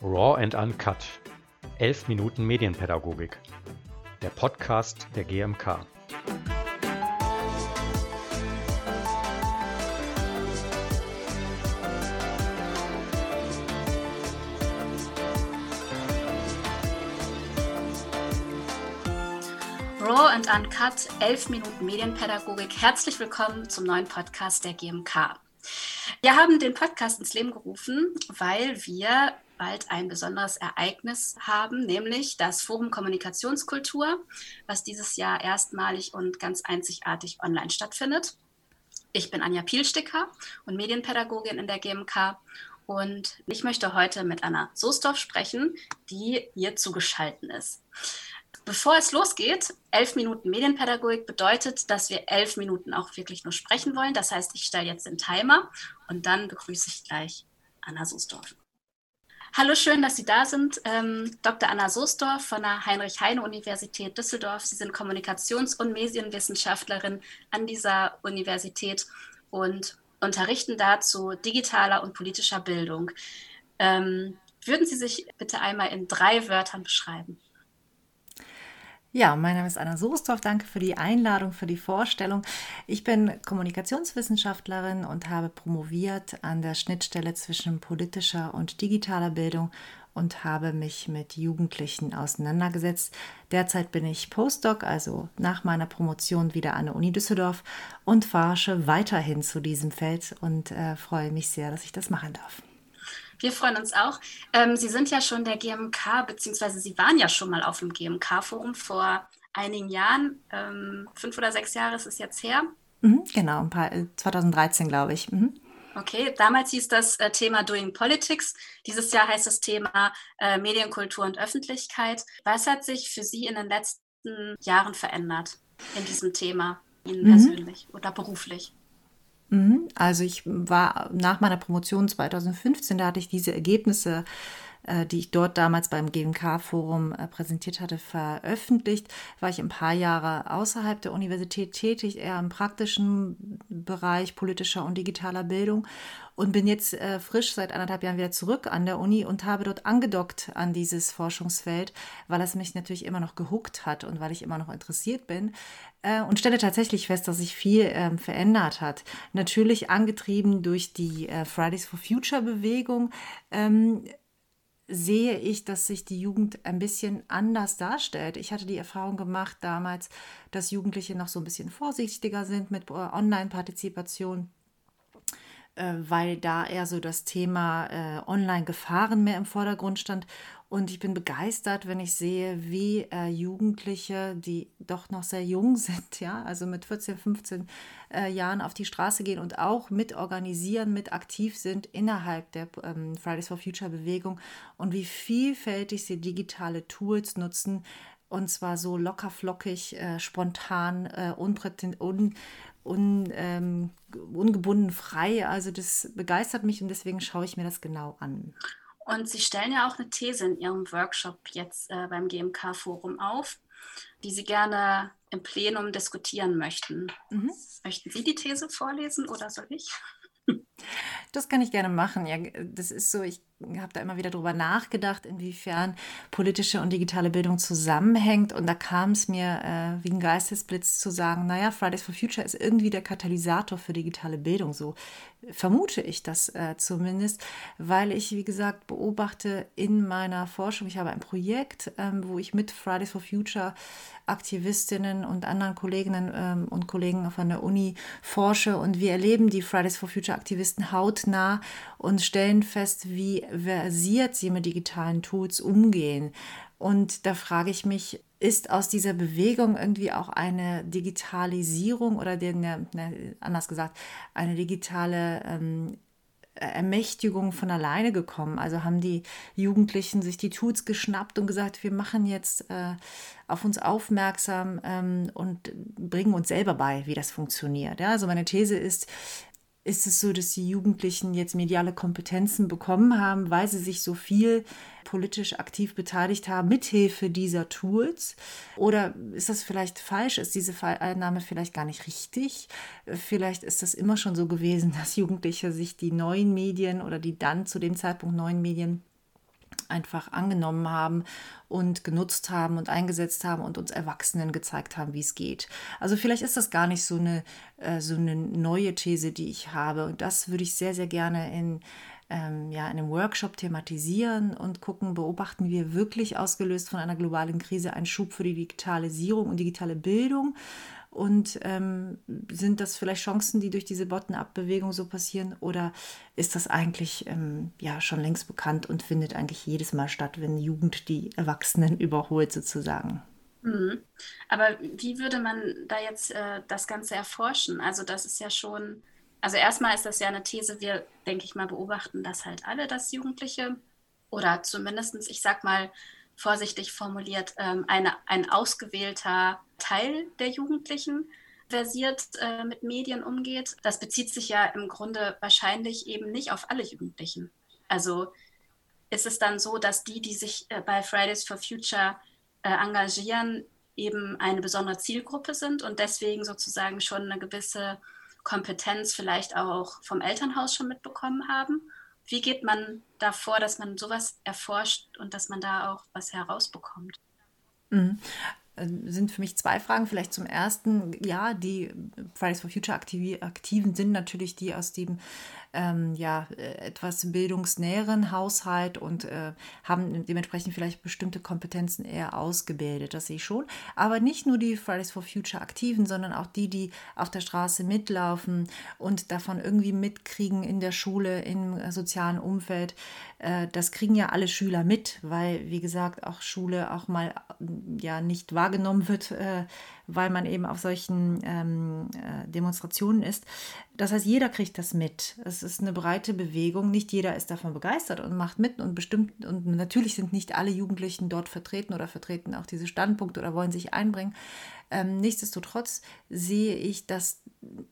Raw and Uncut. 11 Minuten Medienpädagogik. Der Podcast der GMK. Raw and Uncut, 11 Minuten Medienpädagogik. Herzlich willkommen zum neuen Podcast der GMK. Wir haben den Podcast ins Leben gerufen, weil wir bald ein besonderes Ereignis haben, nämlich das Forum Kommunikationskultur, was dieses Jahr erstmalig und ganz einzigartig online stattfindet. Ich bin Anja Pielsticker und Medienpädagogin in der GMK und ich möchte heute mit Anna Soesdorf sprechen, die hier zugeschaltet ist. Bevor es losgeht, elf Minuten Medienpädagogik bedeutet, dass wir elf Minuten auch wirklich nur sprechen wollen. Das heißt, ich stelle jetzt den Timer und dann begrüße ich gleich Anna Soesdorf. Hallo, schön, dass Sie da sind. Ähm, Dr. Anna Soesdorf von der Heinrich-Heine-Universität Düsseldorf. Sie sind Kommunikations- und Medienwissenschaftlerin an dieser Universität und unterrichten dazu digitaler und politischer Bildung. Ähm, würden Sie sich bitte einmal in drei Wörtern beschreiben? Ja, mein Name ist Anna Soesdorf. Danke für die Einladung, für die Vorstellung. Ich bin Kommunikationswissenschaftlerin und habe promoviert an der Schnittstelle zwischen politischer und digitaler Bildung und habe mich mit Jugendlichen auseinandergesetzt. Derzeit bin ich Postdoc, also nach meiner Promotion wieder an der Uni Düsseldorf und forsche weiterhin zu diesem Feld und äh, freue mich sehr, dass ich das machen darf. Wir freuen uns auch. Ähm, Sie sind ja schon der GMK, beziehungsweise Sie waren ja schon mal auf dem GMK-Forum vor einigen Jahren. Ähm, fünf oder sechs Jahre ist es jetzt her. Mhm, genau, ein paar, 2013 äh, glaube ich. Mhm. Okay, damals hieß das äh, Thema Doing Politics. Dieses Jahr heißt das Thema äh, Medienkultur und Öffentlichkeit. Was hat sich für Sie in den letzten Jahren verändert in diesem Thema, Ihnen mhm. persönlich oder beruflich? Mhm. Also ich war nach meiner Promotion 2015, da hatte ich diese Ergebnisse, die ich dort damals beim GMK-Forum äh, präsentiert hatte, veröffentlicht. War ich ein paar Jahre außerhalb der Universität tätig, eher im praktischen Bereich politischer und digitaler Bildung und bin jetzt äh, frisch seit anderthalb Jahren wieder zurück an der Uni und habe dort angedockt an dieses Forschungsfeld, weil es mich natürlich immer noch gehuckt hat und weil ich immer noch interessiert bin äh, und stelle tatsächlich fest, dass sich viel ähm, verändert hat. Natürlich angetrieben durch die äh, Fridays for Future Bewegung. Ähm, sehe ich, dass sich die Jugend ein bisschen anders darstellt. Ich hatte die Erfahrung gemacht damals, dass Jugendliche noch so ein bisschen vorsichtiger sind mit äh, Online-Partizipation äh, weil da eher so das Thema äh, Online-Gefahren mehr im Vordergrund stand. Und ich bin begeistert, wenn ich sehe, wie äh, Jugendliche, die doch noch sehr jung sind, ja, also mit 14, 15 äh, Jahren auf die Straße gehen und auch mit organisieren, mit aktiv sind innerhalb der ähm, Fridays for Future Bewegung und wie vielfältig sie digitale Tools nutzen, und zwar so locker flockig, äh, spontan, äh, un, un, ähm, ungebunden frei. Also das begeistert mich und deswegen schaue ich mir das genau an. Und Sie stellen ja auch eine These in Ihrem Workshop jetzt äh, beim GMK-Forum auf, die Sie gerne im Plenum diskutieren möchten. Mhm. Möchten Sie die These vorlesen oder soll ich? Das kann ich gerne machen. Ja, das ist so, ich habe da immer wieder drüber nachgedacht, inwiefern politische und digitale Bildung zusammenhängt. Und da kam es mir äh, wie ein Geistesblitz zu sagen, naja, Fridays for Future ist irgendwie der Katalysator für digitale Bildung. So vermute ich das äh, zumindest, weil ich, wie gesagt, beobachte in meiner Forschung, ich habe ein Projekt, ähm, wo ich mit Fridays for Future Aktivistinnen und anderen Kolleginnen ähm, und Kollegen von der Uni forsche und wir erleben die Fridays for Future Aktivisten hautnah und stellen fest, wie versiert sie mit digitalen Tools umgehen. Und da frage ich mich, ist aus dieser Bewegung irgendwie auch eine Digitalisierung oder den, ne, anders gesagt, eine digitale ähm, Ermächtigung von alleine gekommen? Also haben die Jugendlichen sich die Tools geschnappt und gesagt, wir machen jetzt äh, auf uns aufmerksam ähm, und bringen uns selber bei, wie das funktioniert. Ja? Also meine These ist, ist es so, dass die Jugendlichen jetzt mediale Kompetenzen bekommen haben, weil sie sich so viel politisch aktiv beteiligt haben, mithilfe dieser Tools? Oder ist das vielleicht falsch? Ist diese Annahme vielleicht gar nicht richtig? Vielleicht ist das immer schon so gewesen, dass Jugendliche sich die neuen Medien oder die dann zu dem Zeitpunkt neuen Medien einfach angenommen haben und genutzt haben und eingesetzt haben und uns Erwachsenen gezeigt haben, wie es geht. Also vielleicht ist das gar nicht so eine, äh, so eine neue These, die ich habe. Und das würde ich sehr, sehr gerne in ähm, ja, in einem Workshop thematisieren und gucken, beobachten wir wirklich ausgelöst von einer globalen Krise einen Schub für die Digitalisierung und digitale Bildung und ähm, sind das vielleicht Chancen, die durch diese Bottom-up-Bewegung so passieren? Oder ist das eigentlich ähm, ja schon längst bekannt und findet eigentlich jedes Mal statt, wenn Jugend die Erwachsenen überholt sozusagen? Mhm. Aber wie würde man da jetzt äh, das Ganze erforschen? Also das ist ja schon, also erstmal ist das ja eine These, wir, denke ich mal, beobachten das halt alle, dass Jugendliche oder zumindest, ich sag mal, vorsichtig formuliert, ähm, eine, ein ausgewählter Teil der Jugendlichen versiert äh, mit Medien umgeht. Das bezieht sich ja im Grunde wahrscheinlich eben nicht auf alle Jugendlichen. Also ist es dann so, dass die, die sich äh, bei Fridays for Future äh, engagieren, eben eine besondere Zielgruppe sind und deswegen sozusagen schon eine gewisse Kompetenz vielleicht auch vom Elternhaus schon mitbekommen haben? Wie geht man davor, dass man sowas erforscht und dass man da auch was herausbekommt? Mhm. Äh, sind für mich zwei Fragen. Vielleicht zum ersten, ja, die Fridays for Future Aktiven sind natürlich die aus dem ähm, ja, äh, etwas bildungsnäheren Haushalt und äh, haben dementsprechend vielleicht bestimmte Kompetenzen eher ausgebildet, das sehe ich schon. Aber nicht nur die Fridays for Future Aktiven, sondern auch die, die auf der Straße mitlaufen und davon irgendwie mitkriegen in der Schule, im sozialen Umfeld. Äh, das kriegen ja alle Schüler mit, weil, wie gesagt, auch Schule auch mal ja nicht wahrgenommen wird. Äh, weil man eben auf solchen ähm, äh, Demonstrationen ist. Das heißt, jeder kriegt das mit. Es ist eine breite Bewegung. Nicht jeder ist davon begeistert und macht mit und bestimmt. Und natürlich sind nicht alle Jugendlichen dort vertreten oder vertreten auch diese Standpunkte oder wollen sich einbringen. Ähm, nichtsdestotrotz sehe ich, dass,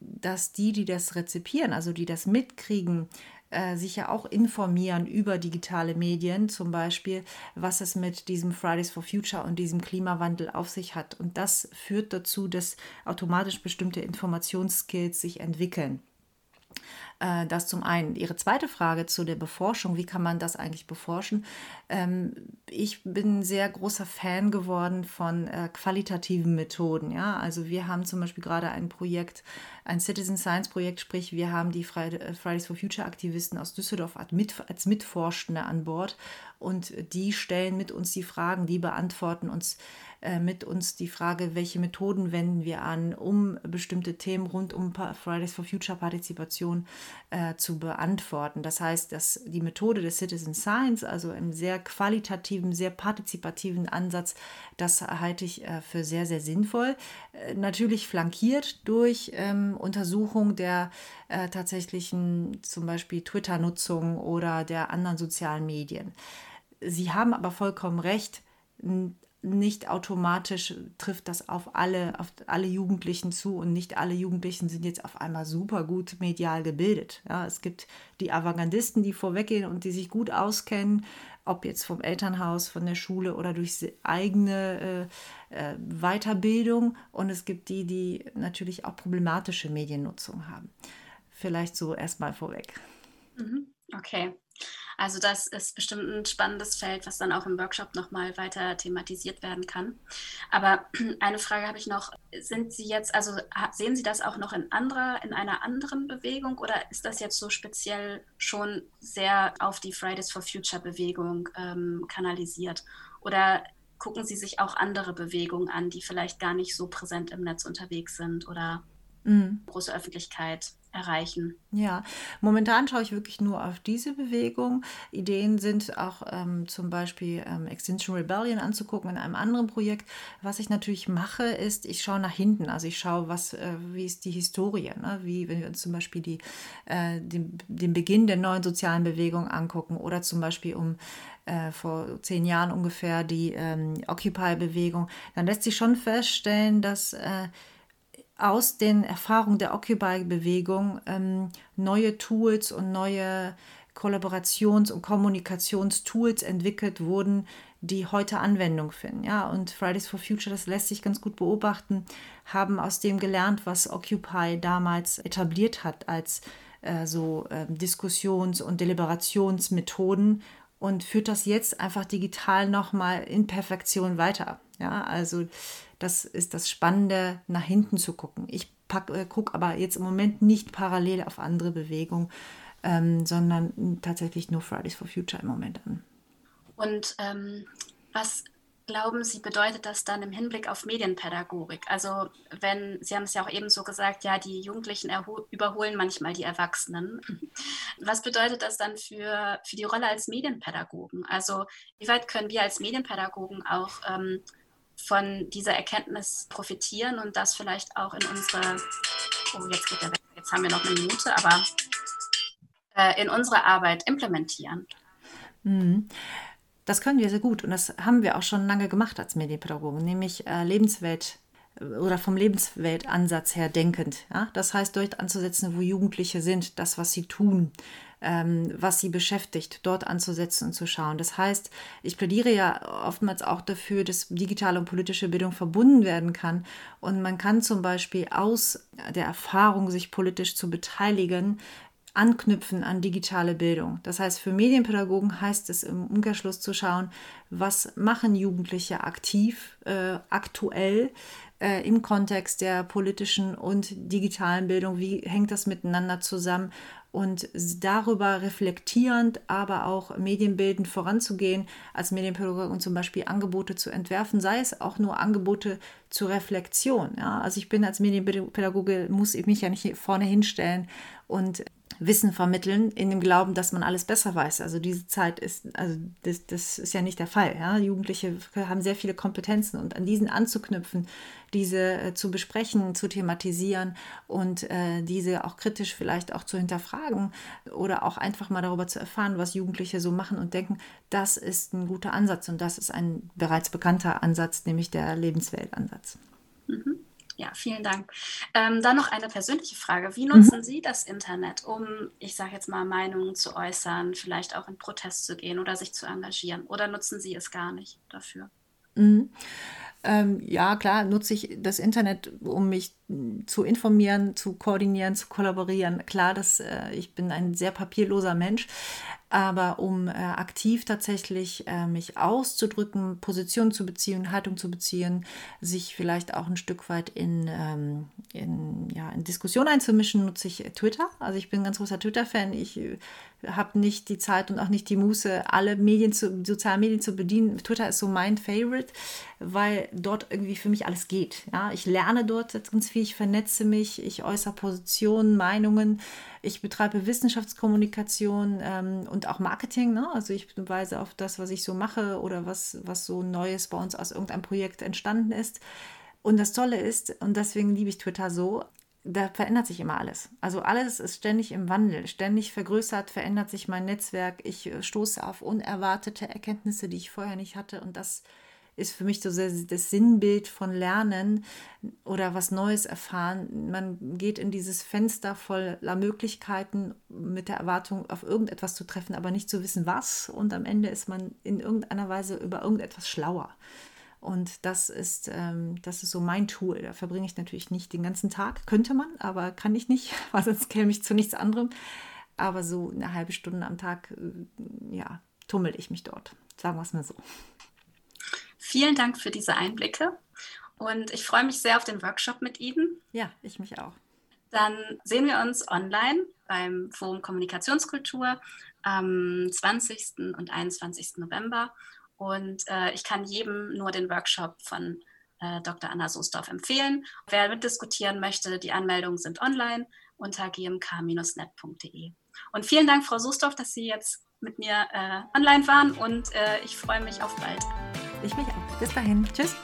dass die, die das rezipieren, also die das mitkriegen, äh, sich ja auch informieren über digitale Medien, zum Beispiel, was es mit diesem Fridays for Future und diesem Klimawandel auf sich hat. Und das führt dazu, dass automatisch bestimmte Informationsskills sich entwickeln. Äh, das zum einen. Ihre zweite Frage zu der Beforschung, wie kann man das eigentlich beforschen? Ähm, ich bin sehr großer Fan geworden von äh, qualitativen Methoden. Ja? Also wir haben zum Beispiel gerade ein Projekt, ein Citizen Science Projekt, sprich wir haben die äh, Fridays for Future Aktivisten aus Düsseldorf als Mitforschende an Bord und die stellen mit uns die Fragen, die beantworten uns äh, mit uns die Frage, welche Methoden wenden wir an, um bestimmte Themen rund um Fridays for Future Partizipation äh, zu beantworten. Das heißt, dass die Methode des Citizen Science, also im sehr qualitativen, sehr partizipativen Ansatz, das halte ich äh, für sehr, sehr sinnvoll. Äh, natürlich flankiert durch ähm, Untersuchung der äh, tatsächlichen zum Beispiel Twitter-Nutzung oder der anderen sozialen Medien. Sie haben aber vollkommen recht, nicht automatisch trifft das auf alle, auf alle Jugendlichen zu und nicht alle Jugendlichen sind jetzt auf einmal super gut medial gebildet. Ja, es gibt die Avantgardisten, die vorweggehen und die sich gut auskennen, ob jetzt vom Elternhaus, von der Schule oder durch eigene äh, äh, Weiterbildung. Und es gibt die, die natürlich auch problematische Mediennutzung haben. Vielleicht so erstmal vorweg. Mhm. Okay. Also das ist bestimmt ein spannendes Feld, was dann auch im Workshop nochmal weiter thematisiert werden kann. Aber eine Frage habe ich noch. Sind Sie jetzt, also sehen Sie das auch noch in anderer, in einer anderen Bewegung oder ist das jetzt so speziell schon sehr auf die Fridays for Future Bewegung ähm, kanalisiert? Oder gucken Sie sich auch andere Bewegungen an, die vielleicht gar nicht so präsent im Netz unterwegs sind oder mhm. große Öffentlichkeit erreichen. Ja, momentan schaue ich wirklich nur auf diese Bewegung. Ideen sind auch ähm, zum Beispiel ähm, Extinction Rebellion anzugucken in einem anderen Projekt. Was ich natürlich mache, ist, ich schaue nach hinten. Also ich schaue, was, äh, wie ist die Historie. Ne? Wie, wenn wir uns zum Beispiel die, äh, den, den Beginn der neuen sozialen Bewegung angucken oder zum Beispiel um äh, vor zehn Jahren ungefähr die ähm, Occupy-Bewegung, dann lässt sich schon feststellen, dass äh, aus den Erfahrungen der Occupy-Bewegung ähm, neue Tools und neue Kollaborations- und Kommunikationstools entwickelt wurden, die heute Anwendung finden. Ja, und Fridays for Future, das lässt sich ganz gut beobachten, haben aus dem gelernt, was Occupy damals etabliert hat als äh, so äh, Diskussions- und Deliberationsmethoden und führt das jetzt einfach digital nochmal in Perfektion weiter. Ja, also das ist das Spannende, nach hinten zu gucken. Ich äh, gucke aber jetzt im Moment nicht parallel auf andere Bewegungen, ähm, sondern tatsächlich nur Fridays for Future im Moment an. Und ähm, was glauben Sie, bedeutet das dann im Hinblick auf Medienpädagogik? Also wenn, Sie haben es ja auch eben so gesagt, ja, die Jugendlichen überholen manchmal die Erwachsenen. Was bedeutet das dann für, für die Rolle als Medienpädagogen? Also wie weit können wir als Medienpädagogen auch ähm, von dieser Erkenntnis profitieren und das vielleicht auch in unsere, oh, jetzt geht der weg, jetzt haben wir noch eine Minute, aber äh, in unsere Arbeit implementieren? Mhm. Das können wir sehr gut und das haben wir auch schon lange gemacht als Medienpädagogen, nämlich äh, Lebenswelt oder vom Lebensweltansatz her denkend. Ja? Das heißt, dort anzusetzen, wo Jugendliche sind, das, was sie tun, ähm, was sie beschäftigt, dort anzusetzen und zu schauen. Das heißt, ich plädiere ja oftmals auch dafür, dass digitale und politische Bildung verbunden werden kann. Und man kann zum Beispiel aus der Erfahrung, sich politisch zu beteiligen, anknüpfen an digitale Bildung. Das heißt, für Medienpädagogen heißt es im Umkehrschluss zu schauen, was machen Jugendliche aktiv, äh, aktuell äh, im Kontext der politischen und digitalen Bildung, wie hängt das miteinander zusammen und darüber reflektierend, aber auch medienbildend voranzugehen, als Medienpädagoge und zum Beispiel Angebote zu entwerfen, sei es auch nur Angebote zur Reflexion. Ja? Also ich bin als Medienpädagoge, muss ich mich ja nicht vorne hinstellen und Wissen vermitteln, in dem Glauben, dass man alles besser weiß. Also diese Zeit ist, also das, das ist ja nicht der Fall. Ja? Jugendliche haben sehr viele Kompetenzen und an diesen anzuknüpfen, diese äh, zu besprechen, zu thematisieren und äh, diese auch kritisch vielleicht auch zu hinterfragen oder auch einfach mal darüber zu erfahren, was Jugendliche so machen und denken, das ist ein guter Ansatz und das ist ein bereits bekannter Ansatz, nämlich der Lebensweltansatz. Mhm. Ja, vielen Dank. Ähm, dann noch eine persönliche Frage. Wie nutzen mhm. Sie das Internet, um, ich sage jetzt mal, Meinungen zu äußern, vielleicht auch in Protest zu gehen oder sich zu engagieren? Oder nutzen Sie es gar nicht dafür? Mhm. Ähm, ja, klar, nutze ich das Internet, um mich zu informieren, zu koordinieren, zu kollaborieren. Klar, dass äh, ich bin ein sehr papierloser Mensch, aber um äh, aktiv tatsächlich äh, mich auszudrücken, Positionen zu beziehen, Haltung zu beziehen, sich vielleicht auch ein Stück weit in, ähm, in, ja, in Diskussion einzumischen, nutze ich Twitter. Also ich bin ein ganz großer Twitter-Fan. Ich äh, habe nicht die Zeit und auch nicht die Muße, alle Medien zu, sozialen Medien zu bedienen. Twitter ist so mein Favorite, weil dort irgendwie für mich alles geht. Ja? Ich lerne dort ganz viel, ich vernetze mich, ich äußere Positionen, Meinungen. Ich betreibe Wissenschaftskommunikation ähm, und auch Marketing. Ne? Also ich weise auf das, was ich so mache oder was, was so Neues bei uns aus irgendeinem Projekt entstanden ist. Und das Tolle ist, und deswegen liebe ich Twitter so, da verändert sich immer alles. Also alles ist ständig im Wandel, ständig vergrößert, verändert sich mein Netzwerk. Ich äh, stoße auf unerwartete Erkenntnisse, die ich vorher nicht hatte. Und das ist für mich so das Sinnbild von Lernen oder was Neues erfahren. Man geht in dieses Fenster voller Möglichkeiten mit der Erwartung, auf irgendetwas zu treffen, aber nicht zu wissen, was. Und am Ende ist man in irgendeiner Weise über irgendetwas schlauer. Und das ist, ähm, das ist so mein Tool. Da verbringe ich natürlich nicht den ganzen Tag. Könnte man, aber kann ich nicht, weil sonst käme ich zu nichts anderem. Aber so eine halbe Stunde am Tag, äh, ja, tummel ich mich dort. Sagen wir es mal so. Vielen Dank für diese Einblicke und ich freue mich sehr auf den Workshop mit Ihnen. Ja, ich mich auch. Dann sehen wir uns online beim Forum Kommunikationskultur am 20. und 21. November. Und äh, ich kann jedem nur den Workshop von äh, Dr. Anna Soesdorf empfehlen. Wer mitdiskutieren möchte, die Anmeldungen sind online unter gmk-net.de. Und vielen Dank, Frau Soesdorf, dass Sie jetzt mit mir äh, online waren und äh, ich freue mich auf bald. Ich mich auch. Bis dahin. Tschüss.